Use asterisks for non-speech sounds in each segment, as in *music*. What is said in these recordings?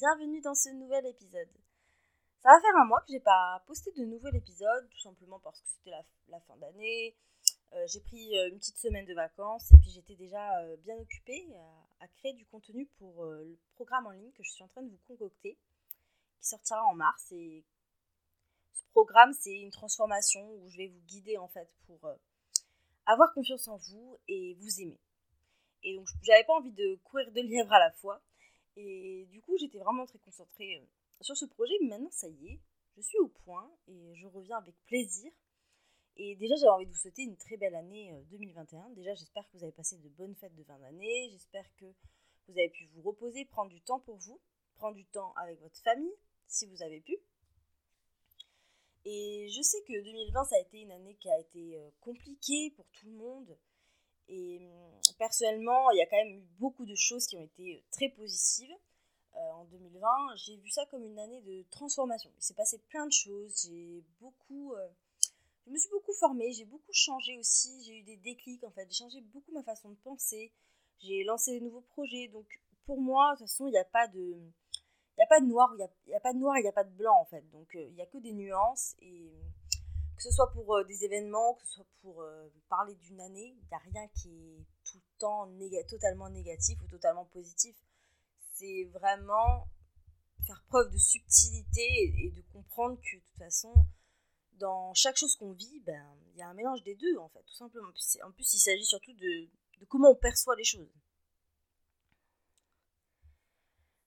bienvenue dans ce nouvel épisode. Ça va faire un mois que j'ai pas posté de nouvel épisode, tout simplement parce que c'était la, fin d'année. Euh, j'ai pris euh, une petite semaine de vacances et puis j'étais déjà euh, bien occupée à, créer du contenu pour le programme en ligne que je suis en train de vous concocter, qui sortira en mars. Et ce programme, c'est une transformation où je vais vous guider en fait pour avoir confiance en vous et vous aimer. Et donc, j'avais pas envie de courir de lièvre à la fois. Et du coup, j'étais vraiment très concentrée euh, sur ce projet. Mais maintenant, ça y est, je suis au point et je reviens avec plaisir. Et déjà, j'avais envie de vous souhaiter une très belle année 2021. Euh, déjà, j'espère que vous avez passé de bonnes fêtes de fin d'année. J'espère que vous avez pu vous reposer, prendre du temps pour vous, prendre du temps avec votre famille, si vous avez pu. Et je sais que 2020, ça a été une année qui a été euh, compliquée pour tout le monde. Et hum, personnellement, il y a quand même eu beaucoup de choses qui ont été euh, très positives euh, en 2020. J'ai vu ça comme une année de transformation. Il s'est passé plein de choses. J'ai beaucoup, euh, je me suis beaucoup formée. J'ai beaucoup changé aussi. J'ai eu des déclics en fait. J'ai changé beaucoup ma façon de penser. J'ai lancé de nouveaux projets. Donc pour moi, de toute façon, il n'y a pas de, il y a pas de noir. Il n'y a, pas de noir. Il n'y a pas de blanc en fait. Donc il n'y a que des nuances et que ce soit pour euh, des événements, que ce soit pour euh, parler d'une année, il n'y a rien qui est tout le temps totalement négatif ou totalement positif. C'est vraiment faire preuve de subtilité et, de comprendre que de toute façon, dans chaque chose qu'on vit, ben, il y a un mélange des deux, en fait, tout simplement. En plus, il s'agit surtout de, comment on perçoit les choses.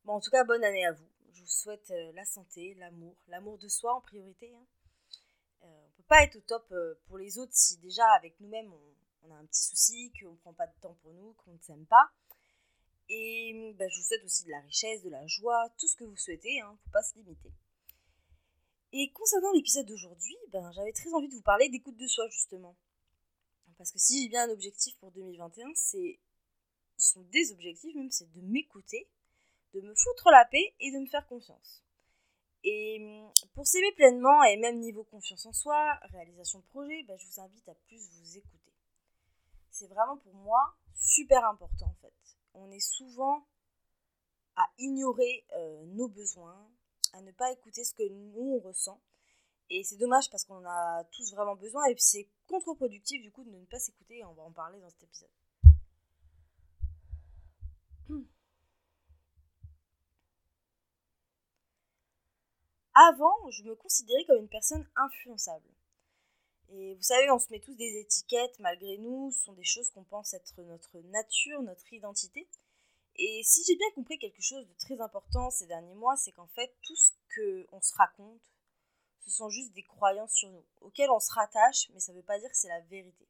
Bon, en tout cas, bonne année à vous. Je vous souhaite euh, la santé, l'amour, l'amour de soi en priorité. Hein. Pas être au top euh, pour les autres si déjà avec nous-mêmes on, a un petit souci, qu'on prend pas de temps pour nous, qu'on ne s'aime pas. Et bah, je vous souhaite aussi de la richesse, de la joie, tout ce que vous souhaitez, il hein, ne faut pas se limiter. Et concernant l'épisode d'aujourd'hui, ben, j'avais très envie de vous parler d'écoute de soi justement. Parce que si j'ai bien un objectif pour 2021, c'est ce sont des objectifs même, c'est de m'écouter, de me foutre la paix et de me faire confiance. Et hum, pour s'aimer pleinement et même niveau confiance en soi, réalisation de projet, bah, je vous invite à plus vous écouter. C'est vraiment pour moi super important en fait. On est souvent à ignorer euh, nos besoins, à ne pas écouter ce que nous on ressent. Et c'est dommage parce qu'on a tous vraiment besoin et c'est contre-productif du coup de ne pas s'écouter et on va en parler dans cet épisode. Avant, je me considérais comme une personne influençable. Et vous savez, on se met tous des étiquettes malgré nous, ce sont des choses qu'on pense être notre nature, notre identité. Et si j'ai bien compris quelque chose de très important ces derniers mois, c'est qu'en fait, tout ce qu'on se raconte, ce sont juste des croyances sur nous, auxquelles on se rattache, mais ça ne veut pas dire que c'est la vérité.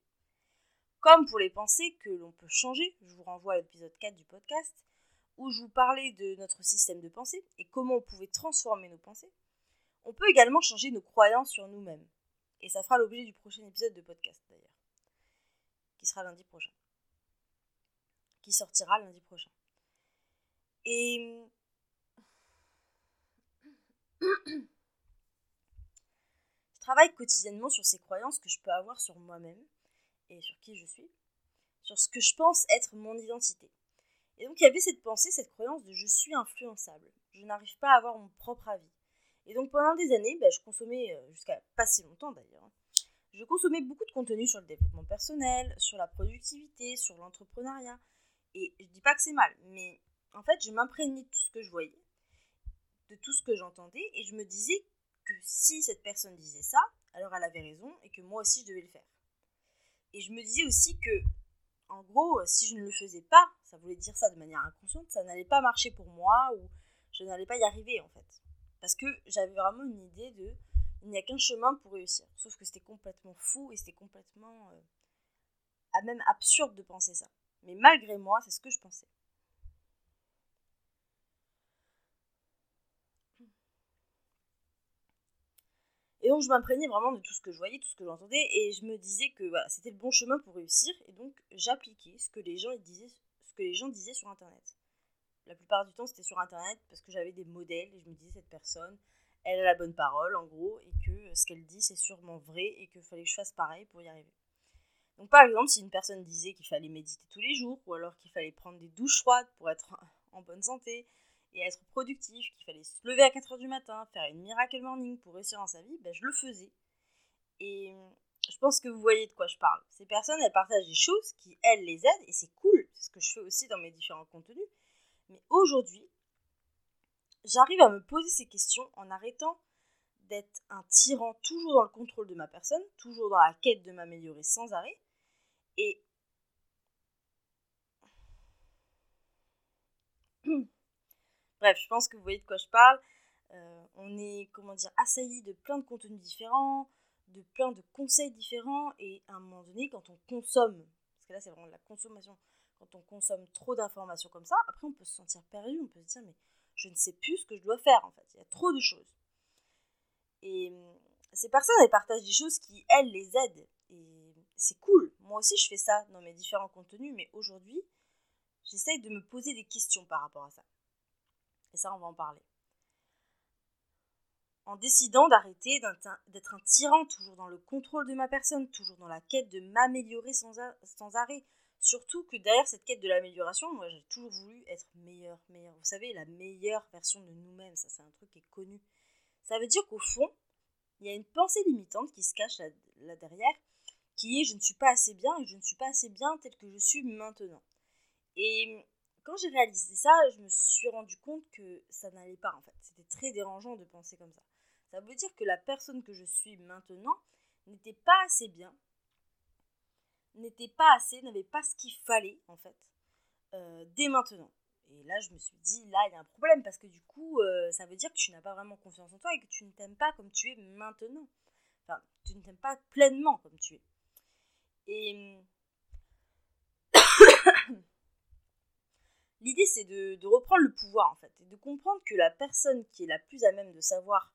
Comme pour les pensées que l'on peut changer, je vous renvoie à l'épisode 4 du podcast, où je vous parlais de notre système de pensée et comment on pouvait transformer nos pensées. On peut également changer nos croyances sur nous-mêmes. Et ça fera l'objet du prochain épisode de podcast d'ailleurs. Qui sera lundi prochain. Qui sortira lundi prochain. Et... Je travaille quotidiennement sur ces croyances que je peux avoir sur moi-même et sur qui je suis, sur ce que je pense être mon identité. Et donc il y avait cette pensée, cette croyance de je suis influençable. Je n'arrive pas à avoir mon propre avis. Et donc pendant des années, bah, je consommais, euh, jusqu'à pas si longtemps d'ailleurs, hein, je consommais beaucoup de contenu sur le développement personnel, sur la productivité, sur l'entrepreneuriat. Et je dis pas que c'est mal, mais en fait, je m'imprégnais de tout ce que je voyais, de tout ce que j'entendais, et je me disais que si cette personne disait ça, alors elle avait raison et que moi aussi je devais le faire. Et je me disais aussi que, en gros, si je ne le faisais pas, ça voulait dire ça de manière inconsciente, ça n'allait pas marcher pour moi ou je n'allais pas y arriver en fait. Parce que j'avais vraiment une idée de il n'y a qu'un chemin pour réussir. Sauf que c'était complètement fou et c'était complètement euh, même absurde de penser ça. Mais malgré moi, c'est ce que je pensais. Et donc je m'imprégnais vraiment de tout ce que je voyais, tout ce que j'entendais, et je me disais que c'était le bon chemin pour réussir, et donc j'appliquais ce que les gens disaient sur internet la plupart du temps, c'était sur Internet parce que j'avais des modèles et je me disais, cette personne, elle a la bonne parole, en gros, et que ce qu'elle dit, c'est sûrement vrai et qu'il fallait que je fasse pareil pour y arriver. Donc, par exemple, si une personne disait qu'il fallait méditer tous les jours ou alors qu'il fallait prendre des douches froides pour être *laughs* en bonne santé, et être productif, qu'il fallait se lever à 4h du matin, faire une miracle morning pour réussir dans sa vie, ben, je le faisais. Et je pense que vous voyez de quoi je parle. Ces personnes, elles partagent des choses qui, elles, les aident, et c'est cool, c'est ce que je fais aussi dans mes différents contenus. Mais aujourd'hui, j'arrive à me poser ces questions en arrêtant d'être un tyran toujours dans le contrôle de ma personne, toujours dans la quête de m'améliorer sans arrêt, et *clears throat* Bref, je pense que vous voyez de quoi je parle. Euh, on est, comment dire, assailli de plein de contenus différents, de plein de conseils différents, et à un moment donné, quand on consomme, parce que là c'est vraiment de la consommation, quand on consomme trop d'informations comme ça, après on peut se sentir perdu, on peut se dire mais je ne sais plus ce que je dois faire en fait, il y a trop de choses. Et hum, ces personnes, elles partagent des choses qui, elles, les aident. Et c'est cool. Moi aussi, je fais ça dans mes différents contenus, mais aujourd'hui, j'essaye de me poser des questions par rapport à ça. Et ça, on va en parler. En décidant d'arrêter d'être un tyran, toujours dans le contrôle de ma personne, toujours dans la quête de m'améliorer sans, sans arrêt. Surtout que derrière cette quête de l'amélioration, moi j'ai toujours voulu être meilleur, meilleur. Vous savez, la meilleure version de nous-mêmes, ça c'est un truc qui est connu. Ça veut dire qu'au fond, il y a une pensée limitante qui se cache là, là, derrière, qui est je ne suis pas assez bien et je ne suis pas assez bien tel que je suis maintenant. Et quand j'ai réalisé ça, je me suis rendu compte que ça n'allait pas en fait. C'était très dérangeant de penser comme ça. Ça veut dire que la personne que je suis maintenant n'était pas assez bien, n'était pas assez, n'avait pas ce qu'il fallait en fait, euh, dès maintenant. Et là, je me suis dit, là, il y a un problème parce que du coup, euh, ça veut dire que tu n'as pas vraiment confiance en toi et que tu ne t'aimes pas comme tu es maintenant. Enfin, tu ne t'aimes pas pleinement comme tu es. Et *coughs* L'idée, c'est de, reprendre le pouvoir, en fait, et de comprendre que la personne qui est la plus à même de savoir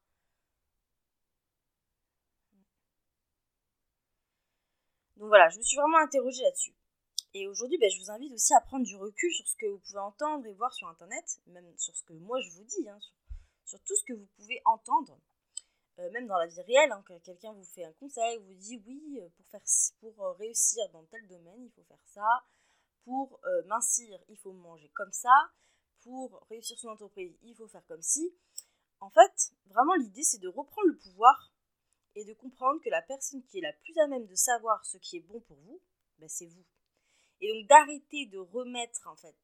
Donc voilà, je me suis vraiment interrogée là-dessus. Et aujourd'hui, ben, je vous invite aussi à prendre du recul sur ce que vous pouvez entendre et voir sur Internet, même sur ce que moi je vous dis, hein, sur, tout ce que vous pouvez entendre, euh, même dans la vie réelle. Hein, quand quelqu'un vous fait un conseil, vous dit oui, euh, pour, faire, pour euh, réussir dans tel domaine, il faut faire ça, pour mincir, il faut manger comme ça, pour réussir son entreprise, il faut faire comme si. En fait, vraiment l'idée c'est de reprendre le pouvoir et de comprendre que la personne qui est la plus à même de savoir ce qui est bon pour vous, ben, c'est vous. Et donc d'arrêter de remettre en fait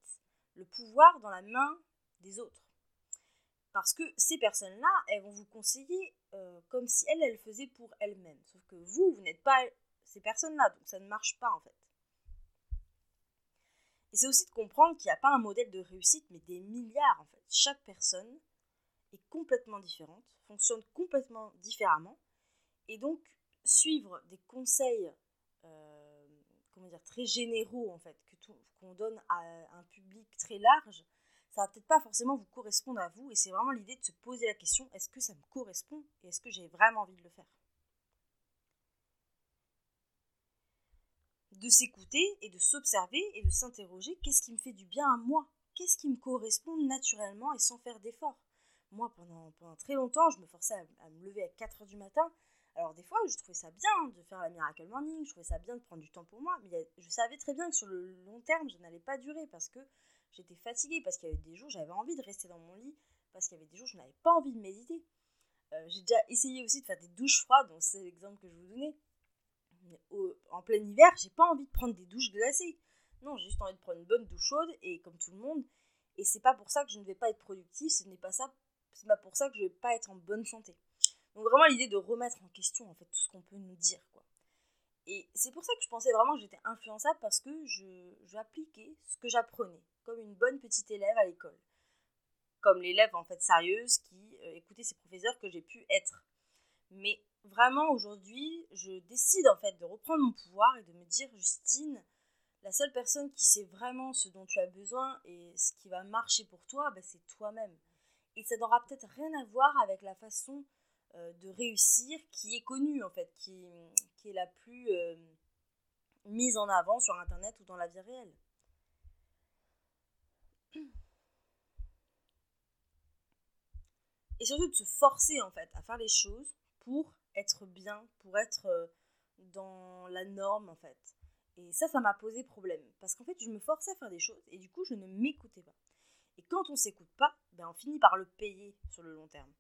le pouvoir dans la main des autres. Parce que ces personnes-là, elles vont vous conseiller euh, comme si elles, elles le faisaient pour elles-mêmes. Sauf que vous, vous n'êtes pas ces personnes-là, donc ça ne marche pas en fait. Et c'est aussi de comprendre qu'il n'y a pas un modèle de réussite, mais des milliards en fait. Chaque personne est complètement différente, fonctionne complètement différemment. Et donc, suivre des conseils euh, comment dire, très généraux en fait, que qu'on donne à un public très large, ça va peut-être pas forcément vous correspondre à vous. Et c'est vraiment l'idée de se poser la question est-ce que ça me correspond et est-ce que j'ai vraiment envie de le faire? De s'écouter et de s'observer et de s'interroger qu'est-ce qui me fait du bien à moi? Qu'est-ce qui me correspond naturellement et sans faire d'effort Moi, pendant, pendant très longtemps, je me forçais à, me lever à 4 h du matin. Alors, des fois, je trouvais ça bien de faire la Miracle Morning, je trouvais ça bien de prendre du temps pour moi, mais je savais très bien que sur le long terme, je n'allais pas durer parce que j'étais fatiguée, parce qu'il y avait des jours, j'avais envie de rester dans mon lit, parce qu'il y avait des jours, je n'avais pas envie de méditer. Euh, j'ai déjà essayé aussi de faire des douches froides, donc c'est l'exemple que je vous donnais en plein hiver, j'ai pas envie de prendre des douches glacées. Non, j'ai juste envie de prendre une bonne douche chaude et comme tout le monde. Et c'est pas pour ça que je ne vais pas être productive, ce n'est pas ça, c'est pas pour ça que je vais pas être en bonne santé. Donc vraiment l'idée de remettre en question en fait tout ce qu'on peut nous dire quoi. Et c'est pour ça que je pensais vraiment que j'étais influençable parce que je j'appliquais ce que j'apprenais comme une bonne petite élève à l'école. Comme l'élève en fait sérieuse qui euh, écoutait ses professeurs que j'ai pu être. Mais vraiment aujourd'hui, je décide en fait de reprendre mon pouvoir et de me dire Justine, la seule personne qui sait vraiment ce dont tu as besoin et ce qui va marcher pour toi, bah, c'est toi-même. Et ça n'aura peut-être rien à voir avec la façon de réussir qui est connue en fait, qui, est la plus euh, mise en avant sur Internet ou dans la vie réelle. Et surtout de se forcer en fait à faire les choses pour être bien, pour être euh, dans la norme en fait. Et ça, ça m'a posé problème. Parce qu'en fait, je me forçais à faire des choses et du coup, je ne m'écoutais pas. Et quand on s'écoute pas, ben on finit par le payer sur le long terme.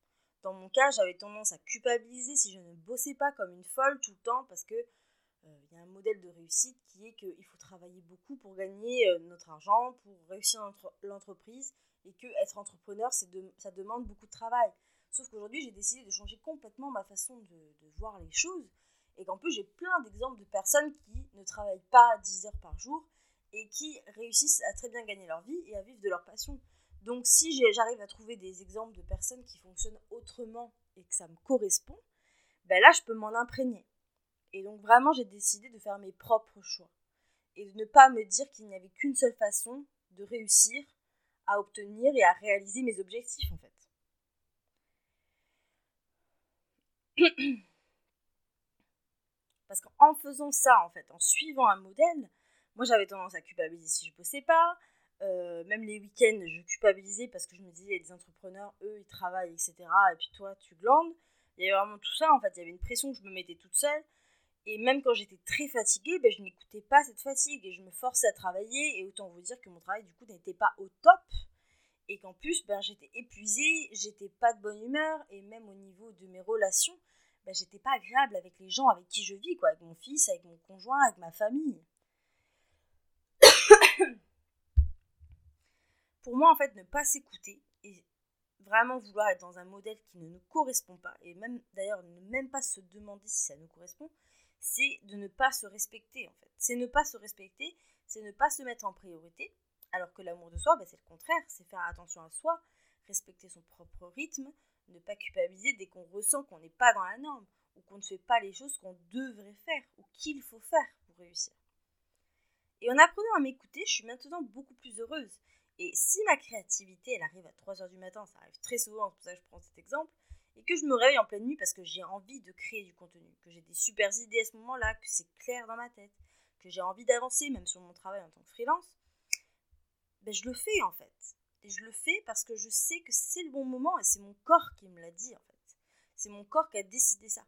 Dans mon cas, j'avais tendance à culpabiliser si je ne bossais pas comme une folle tout le temps parce que euh, il y a un modèle de réussite qui est qu'il faut travailler beaucoup pour gagner euh, notre argent, pour réussir l'entreprise, et que être entrepreneur, ça demande beaucoup de travail. Sauf qu'aujourd'hui, j'ai décidé de changer complètement ma façon de, de voir les choses, et qu'en plus, j'ai plein d'exemples de personnes qui ne travaillent pas 10 heures par jour et qui réussissent à très bien gagner leur vie et à vivre de leur passion. Donc si j'arrive à trouver des exemples de personnes qui fonctionnent autrement et que ça me correspond, ben là, je peux m'en imprégner. Et donc vraiment, j'ai décidé de faire mes propres choix et de ne pas me dire qu'il n'y avait qu'une seule façon de réussir à obtenir et à réaliser mes objectifs en fait. *clears throat* Parce qu'en faisant ça, en fait, en suivant un modèle, moi j'avais tendance à culpabiliser si je bossais pas. Euh, même les week-ends, je culpabilisais parce que je me disais, des entrepreneurs, eux, ils travaillent, etc. Et puis toi, tu glandes. Il y avait vraiment tout ça, en fait. Il y avait une pression que je me mettais toute seule. Et même quand j'étais très fatiguée, ben, je n'écoutais pas cette fatigue et je me forçais à travailler. Et autant vous dire que mon travail, du coup, n'était pas au top. Et qu'en plus, ben, j'étais épuisée, j'étais pas de bonne humeur. Et même au niveau de mes relations, ben, j'étais pas agréable avec les gens avec qui je vis, quoi. Avec mon fils, avec mon conjoint, avec ma famille. Pour moi, en fait, ne pas s'écouter et vraiment vouloir être dans un modèle qui ne nous correspond pas, et même d'ailleurs ne même pas se demander si ça nous correspond, c'est de ne pas se respecter en fait. C'est ne pas se respecter, c'est ne pas se mettre en priorité, alors que l'amour de soi, bah, c'est le contraire, c'est faire attention à soi, respecter son propre rythme, ne pas culpabiliser dès qu'on ressent qu'on n'est pas dans la norme, ou qu'on ne fait pas les choses qu'on devrait faire, ou qu'il faut faire pour réussir. Et en apprenant à m'écouter, je suis maintenant beaucoup plus heureuse. Et si ma créativité, elle arrive à 3h du matin, ça arrive très souvent, c'est pour ça que je prends cet exemple, et que je me réveille en pleine nuit parce que j'ai envie de créer du contenu, que j'ai des super idées à ce moment-là, que c'est clair dans ma tête, que j'ai envie d'avancer même sur mon travail en tant que freelance, ben je le fais en fait. Et je le fais parce que je sais que c'est le bon moment et c'est mon corps qui me l'a dit en fait. C'est mon corps qui a décidé ça.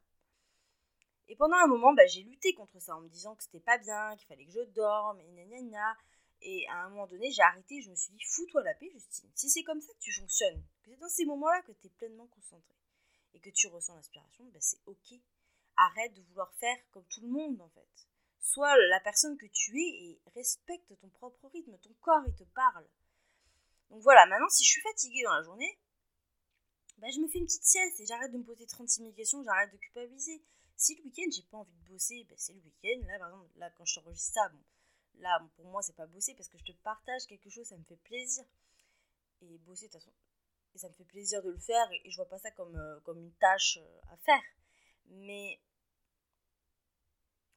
Et pendant un moment, ben, j'ai lutté contre ça en me disant que c'était pas bien, qu'il fallait que je dorme, et nanana. Et à un moment donné, j'ai arrêté, je me suis dit, fous-toi la paix, Justine. Si c'est comme ça que tu fonctionnes, que c'est dans ces moments-là que tu es pleinement concentré et que tu ressens l'inspiration, ben c'est ok. Arrête de vouloir faire comme tout le monde, en fait. Sois la personne que tu es et respecte ton propre rythme. Ton corps, il te parle. Donc voilà, maintenant, si je suis fatiguée dans la journée, ben je me fais une petite sieste et j'arrête de me poser 36 000 questions, j'arrête de culpabiliser. Si le week-end, j'ai pas envie de bosser, ben c'est le week-end. Là, par exemple, là, quand je t'enregistre ça, bon, Là, pour moi, c'est pas bosser parce que je te partage quelque chose, ça me fait plaisir. Et bosser, de toute façon, et ça me fait plaisir de le faire et, je vois pas ça comme, euh, comme une tâche euh, à faire. Mais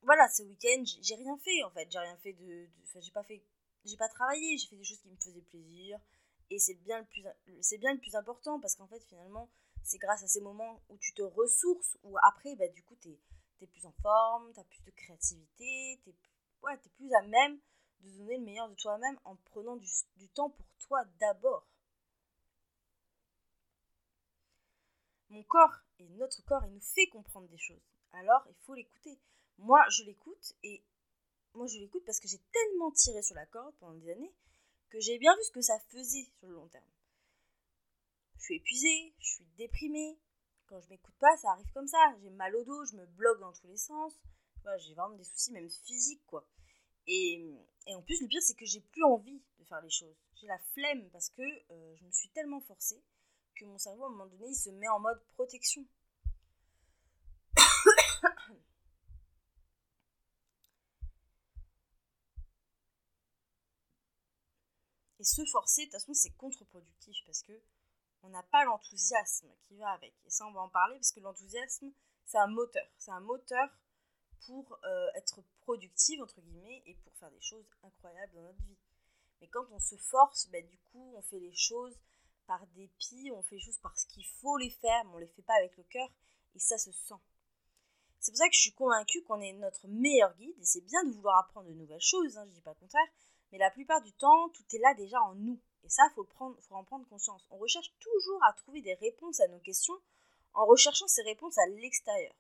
voilà, ce week-end, j'ai rien fait en fait. J'ai rien fait de. J'ai pas fait. J'ai pas travaillé, j'ai fait des choses qui me faisaient plaisir. Et c'est bien, le plus, bien le plus important parce qu'en fait, finalement, c'est grâce à ces moments où tu te ressources, où après, bah, du coup, tu es, plus en forme, tu as plus de créativité, tu es ouais, tu es plus à même de donner le meilleur de toi-même en prenant du, temps pour toi d'abord. Mon corps et notre corps, il nous fait comprendre des choses. Alors, il faut l'écouter. Moi, je l'écoute et moi, je l'écoute parce que j'ai tellement tiré sur la corde pendant des années que j'ai bien vu ce que ça faisait sur le long terme. Je suis épuisée, je suis déprimée. Quand je m'écoute pas, ça arrive comme ça. J'ai mal au dos, je me bloque dans tous les sens j'ai vraiment des soucis, même physiques, quoi. Et, et en plus, le pire, c'est que j'ai plus envie de faire les choses. J'ai la flemme parce que euh, je me suis tellement forcée que mon cerveau, à un moment donné, il se met en mode protection. Et se forcer, de toute façon, c'est contre-productif parce que on n'a pas l'enthousiasme qui va avec. Et ça, on va en parler parce que l'enthousiasme, c'est un moteur. C'est un moteur pour euh, être productive, entre guillemets, et pour faire des choses incroyables dans notre vie. Mais quand on se force, bah, du coup, on fait les choses par dépit, on fait les choses parce qu'il faut les faire, mais on ne les fait pas avec le cœur, et ça se sent. C'est pour ça que je suis convaincue qu'on est notre meilleur guide, et c'est bien de vouloir apprendre de nouvelles choses, hein, je ne dis pas le contraire, mais la plupart du temps, tout est là déjà en nous. Et ça, il faut, faut en prendre conscience. On recherche toujours à trouver des réponses à nos questions en recherchant ces réponses à l'extérieur.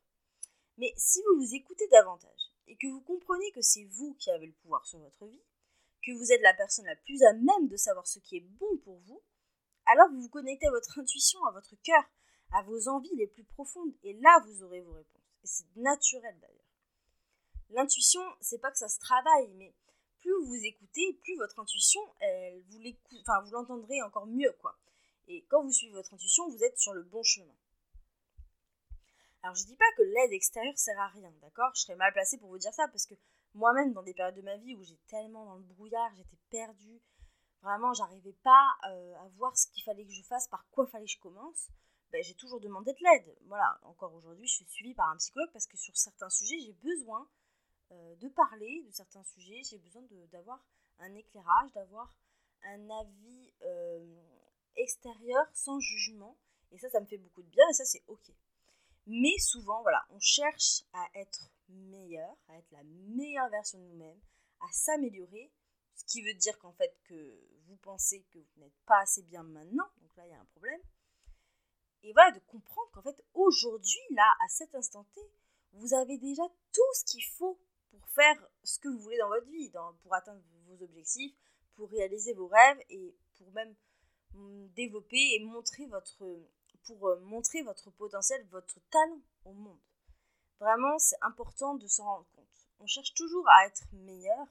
Mais si vous vous écoutez davantage et que vous comprenez que c'est vous qui avez le pouvoir sur votre vie, que vous êtes la personne la plus à même de savoir ce qui est bon pour vous, alors vous vous connectez à votre intuition, à votre cœur, à vos envies les plus profondes, et là vous aurez vos réponses. Et c'est naturel d'ailleurs. L'intuition, c'est pas que ça se travaille, mais plus vous écoutez, plus votre intuition, elle, vous vous l'entendrez encore mieux, quoi. Et quand vous suivez votre intuition, vous êtes sur le bon chemin. Alors je dis pas que l'aide extérieure sert à rien, d'accord? Je serais mal placée pour vous dire ça parce que moi-même dans des périodes de ma vie où j'étais tellement dans le brouillard, j'étais perdue, vraiment j'arrivais pas euh, à voir ce qu'il fallait que je fasse, par quoi fallait que je commence. Ben, j'ai toujours demandé de l'aide. Voilà, encore aujourd'hui, je suis suivie par un psychologue parce que sur certains sujets, j'ai besoin euh, de parler de certains sujets, j'ai besoin d'avoir un éclairage, d'avoir un avis euh, extérieur sans jugement. Et ça, ça me fait beaucoup de bien et ça, c'est ok. Mais souvent, voilà, on cherche à être meilleur, à être la meilleure version de nous-mêmes, à s'améliorer, ce qui veut dire qu'en fait que vous pensez que vous n'êtes pas assez bien maintenant, donc là il y a un problème. Et voilà, de comprendre qu'en fait aujourd'hui, là, à cet instant T, vous avez déjà tout ce qu'il faut pour faire ce que vous voulez dans votre vie, pour atteindre vos objectifs, pour réaliser vos rêves et pour même mm, développer et montrer votre, pour euh, montrer votre potentiel, votre talent au monde. Vraiment, c'est important de s'en rendre compte. On cherche toujours à être meilleur,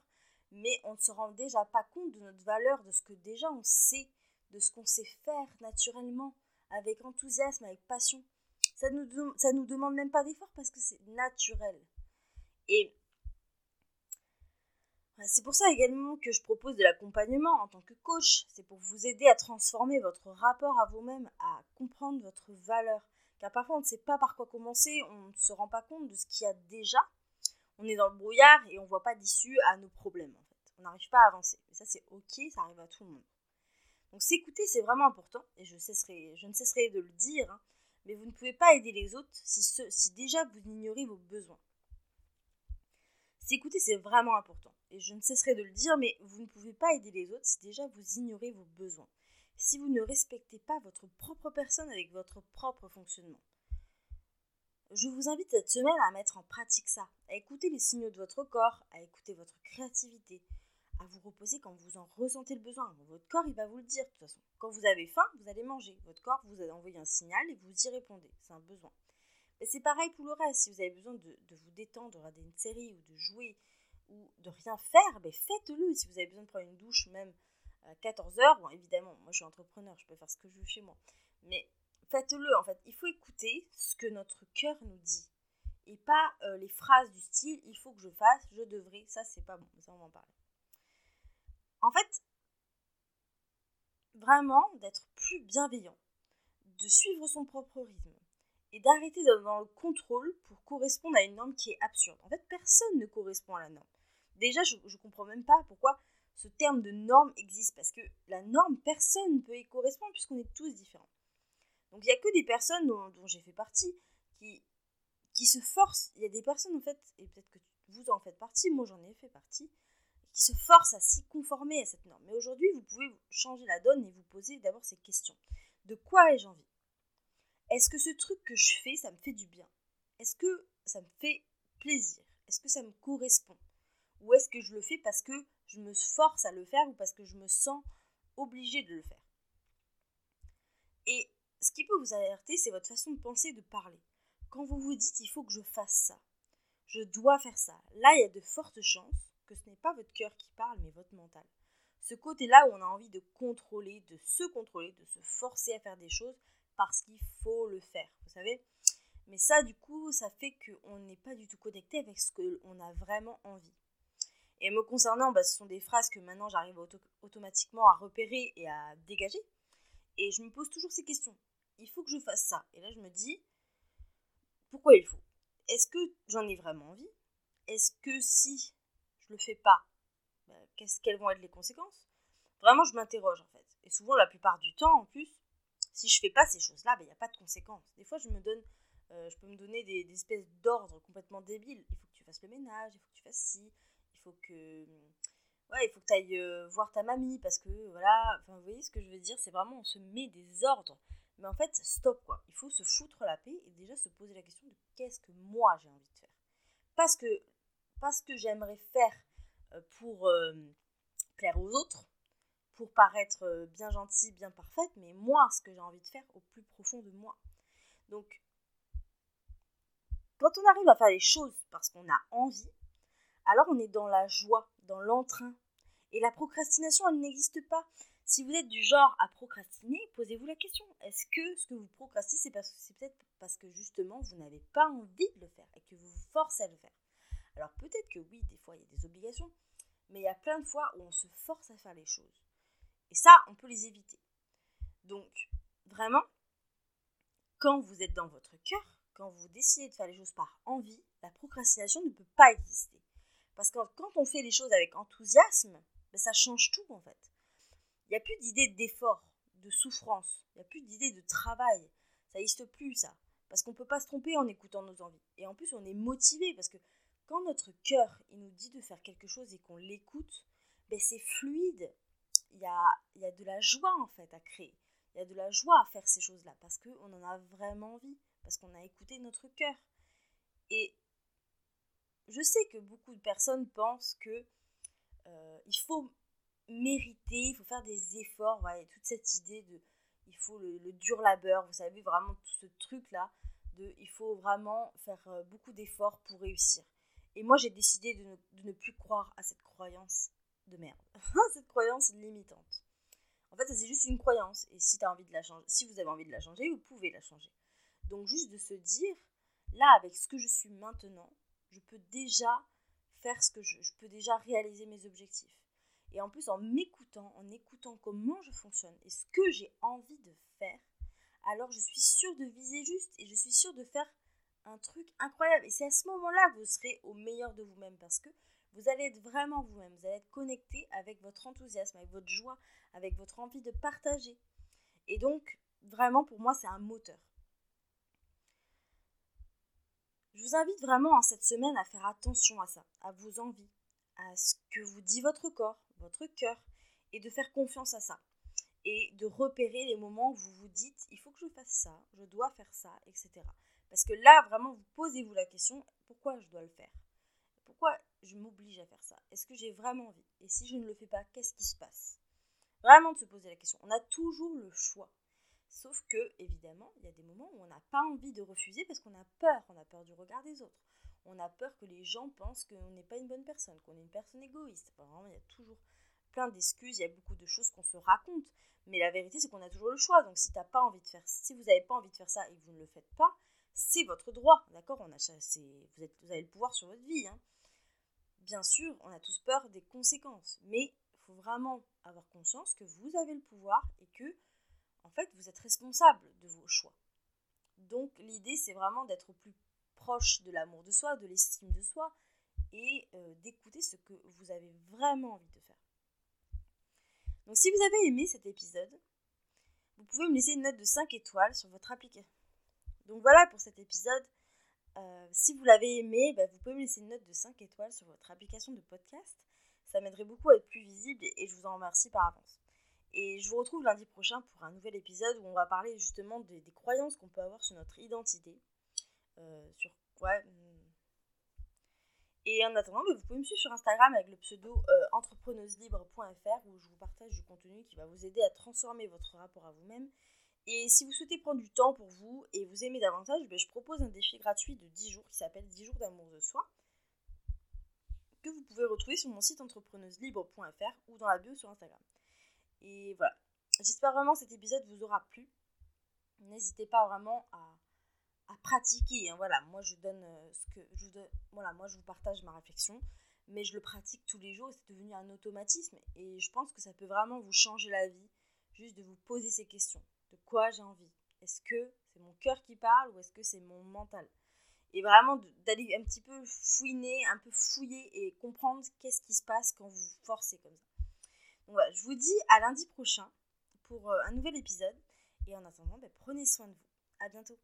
mais on ne se rend déjà pas compte de notre valeur, de ce que déjà on sait, de ce qu'on sait faire naturellement, avec enthousiasme, avec passion. Ça ne nous, nous demande même pas d'effort parce que c'est naturel. Et c'est pour ça également que je propose de l'accompagnement en tant que coach. C'est pour vous aider à transformer votre rapport à vous-même, à comprendre votre valeur. Car parfois on ne sait pas par quoi commencer, on ne se rend pas compte de ce qu'il y a déjà. On est dans le brouillard et on ne voit pas d'issue à nos problèmes en fait. On n'arrive pas à avancer. Et ça c'est ok, ça arrive à tout le monde. Donc s'écouter c'est vraiment important et je, ne cesserai de le dire. Hein, mais vous ne pouvez pas aider les autres si déjà vous ignorez vos besoins. S'écouter c'est vraiment important et je ne cesserai de le dire, mais vous ne pouvez pas aider les autres si déjà vous ignorez vos besoins, si vous ne respectez pas votre propre personne avec votre propre fonctionnement. Je vous invite cette semaine à mettre en pratique ça, à écouter les signaux de votre corps, à écouter votre créativité, à vous reposer quand vous en ressentez le besoin. Votre corps, il va vous le dire de toute façon. Quand vous avez faim, vous allez manger. Votre corps vous a envoyé un signal et vous y répondez. C'est un besoin. C'est pareil pour le reste. Si vous avez besoin de, de vous détendre, de regarder une série ou de jouer, ou de rien faire, ben faites-le. Si vous avez besoin de prendre une douche, même à 14h, bon, évidemment, moi je suis entrepreneur, je peux faire ce que je veux chez moi. Mais faites-le, en fait. Il faut écouter ce que notre cœur nous dit. Et pas euh, les phrases du style il faut que je fasse, je devrais, ça c'est pas bon, ça on va en parler. En fait, vraiment d'être plus bienveillant, de suivre son propre rythme et d'arrêter d'être dans le contrôle pour correspondre à une norme qui est absurde. En fait, personne ne correspond à la norme. Déjà, je ne comprends même pas pourquoi ce terme de norme existe, parce que la norme, personne ne peut y correspondre puisqu'on est tous différents. Donc il n'y a que des personnes dont, j'ai fait partie qui, qui se forcent. Il y a des personnes en fait, et peut-être que vous en faites partie, moi j'en ai fait partie, qui se forcent à s'y conformer à cette norme. Mais aujourd'hui, vous pouvez changer la donne et vous poser d'abord ces questions. De quoi ai-je envie? Est-ce que ce truc que je fais, ça me fait du bien? Est-ce que ça me fait plaisir? Est-ce que ça me correspond? Ou est-ce que je le fais parce que je me force à le faire ou parce que je me sens obligée de le faire Et ce qui peut vous alerter, c'est votre façon de penser, de parler. Quand vous vous dites il faut que je fasse ça, je dois faire ça, là il y a de fortes chances que ce n'est pas votre cœur qui parle, mais votre mental. Ce côté-là où on a envie de contrôler, de se contrôler, de se forcer à faire des choses parce qu'il faut le faire, vous savez mais ça, du coup, ça fait qu'on n'est pas du tout connecté avec ce qu'on a vraiment envie. Et me concernant, bah, ce sont des phrases que maintenant j'arrive automatiquement à repérer et à dégager. Et je me pose toujours ces questions. Il faut que je fasse ça. Et là, je me dis, pourquoi il faut? Est-ce que j'en ai vraiment envie? Est-ce que si je le fais pas, bah, quelles vont être les conséquences? Vraiment, je m'interroge en fait. Et souvent, la plupart du temps, en plus, si je fais pas ces choses-là, bah, il n'y a pas de conséquences. Des fois, je me donne, euh, je peux me donner des, des espèces d'ordres complètement débiles. Il faut que tu fasses le ménage, il faut que tu fasses ci, faut que ouais, il faut que tu ailles euh, voir ta mamie parce que voilà, vous voyez ce que je veux dire, c'est vraiment on se met des ordres. Mais en fait, stop quoi. Il faut se foutre la paix et déjà se poser la question de qu'est-ce que moi j'ai envie de faire. Parce que parce que j'aimerais faire euh, pour euh, plaire aux autres, pour paraître bien gentille, bien parfaite, mais moi, ce que j'ai envie de faire au plus profond de moi. Donc, quand on arrive à faire les choses parce qu'on a envie, alors on est dans la joie, dans l'entrain. Et la procrastination, elle n'existe pas. Si vous êtes du genre à procrastiner, posez-vous la question. Est-ce que ce que vous procrastinez, c'est peut-être parce que justement vous n'avez pas envie de le faire et que vous vous forcez à le faire? Alors peut-être que oui, des fois il y a des obligations, mais il y a plein de fois où on se force à faire les choses. Et ça, on peut les éviter. Donc, vraiment, quand vous êtes dans votre cœur, quand vous décidez de faire les choses par envie, la procrastination ne peut pas exister. Parce que quand on fait les choses avec enthousiasme, ben, ça change tout en fait. Il n'y a plus d'idée d'effort, de souffrance, il n'y a plus d'idée de travail. Ça n'existe plus ça. Parce qu'on ne peut pas se tromper en écoutant nos envies. Et en plus, on est motivé parce que quand notre cœur il nous dit de faire quelque chose et qu'on l'écoute, ben c'est fluide. Il y a, y a de la joie en fait à créer. Il y a de la joie à faire ces choses-là parce qu'on en a vraiment envie, parce qu'on a écouté notre cœur. Et je sais que beaucoup de personnes pensent que euh, il faut mériter, il faut faire des efforts, toute cette idée de il faut le, dur labeur, vous savez vraiment tout ce truc là de il faut vraiment faire euh, beaucoup d'efforts pour réussir. Et moi j'ai décidé de ne, de ne, plus croire à cette croyance de merde, *laughs* cette croyance limitante. En fait, c'est juste une croyance et si as envie de la changer, si vous avez envie de la changer, vous pouvez la changer. Donc juste de se dire là avec ce que je suis maintenant, je peux déjà faire ce que je, peux déjà réaliser mes objectifs. Et en plus, en m'écoutant, en écoutant comment je fonctionne et ce que j'ai envie de faire, alors je suis sûre de viser juste et je suis sûre de faire un truc incroyable. Et c'est à ce moment-là que vous serez au meilleur de vous-même parce que vous allez être vraiment vous-même. Vous allez être connecté avec votre enthousiasme, avec votre joie, avec votre envie de partager. Et donc, vraiment, pour moi, c'est un moteur. Je vous invite vraiment en cette semaine à faire attention à ça, à vos envies, à ce que vous dit votre corps, votre cœur, et de faire confiance à ça. Et de repérer les moments où vous vous dites, il faut que je fasse ça, je dois faire ça, etc. Parce que là, vraiment, vous posez-vous la question, pourquoi je dois le faire? Pourquoi je m'oblige à faire ça? Est-ce que j'ai vraiment envie? Et si je ne le fais pas, qu'est-ce qui se passe? Vraiment de se poser la question. On a toujours le choix. Sauf que, évidemment, il y a des moments où on n'a pas envie de refuser parce qu'on a peur. On a peur du regard des autres on a peur que les gens pensent qu'on n'est pas une bonne personne, qu'on est une personne égoïste. il y a toujours plein d'excuses, il y a beaucoup de choses qu'on se raconte. Mais la vérité, c'est qu'on a toujours le choix. Donc, si, pas envie de faire, si vous n'avez pas envie de faire ça et que vous ne le faites pas, c'est votre droit. D'accord? On a, vous, êtes, vous avez le pouvoir sur votre vie. Hein. Bien sûr, on a tous peur des conséquences. Mais il faut vraiment avoir conscience que vous avez le pouvoir et que, en fait, vous êtes responsable de vos choix. Donc, l'idée, c'est vraiment d'être au plus proche de l'amour de soi, de l'estime de soi, et euh, d'écouter ce que vous avez vraiment envie de faire. Donc si vous avez aimé cet épisode, vous pouvez me laisser une note de 5 étoiles sur votre application. Donc voilà pour cet épisode. Euh, si vous l'avez aimé, bah, vous pouvez me laisser une note de 5 étoiles sur votre application de podcast. Ça m'aiderait beaucoup à être plus visible et je vous en remercie par avance. Et je vous retrouve lundi prochain pour un nouvel épisode où on va parler justement des croyances qu'on peut avoir sur notre identité euh, sur quoi hmm. Et en attendant, bah, vous pouvez me suivre sur Instagram avec le pseudo euh, entrepreneuselibre.fr où je vous partage du contenu qui va vous aider à transformer votre rapport à vous-même. Et si vous souhaitez prendre du temps pour vous et vous aimez davantage, bah, je propose un défi gratuit de 10 jours qui s'appelle 10 jours d'amour de soi que vous pouvez retrouver sur mon site entrepreneuselibre.fr ou dans la bio sur Instagram. Et voilà. J'espère vraiment que cet épisode vous aura plu. N'hésitez pas vraiment à pratiquer. Hein, voilà, moi je donne euh, ce que vous voilà, moi je vous partage ma réflexion, mais je le pratique tous les jours. C'est devenu un automatisme et je pense que ça peut vraiment vous changer la vie, juste de vous poser ces questions. De quoi j'ai envie? Est-ce que c'est mon cœur qui parle ou est-ce que c'est mon mental? Et vraiment d'aller un petit peu fouiner, un peu fouiller et comprendre qu'est-ce qui se passe quand vous forcez comme ça. Je vous dis à lundi prochain pour euh, un nouvel épisode. Et en attendant, ben, prenez soin de vous. À bientôt.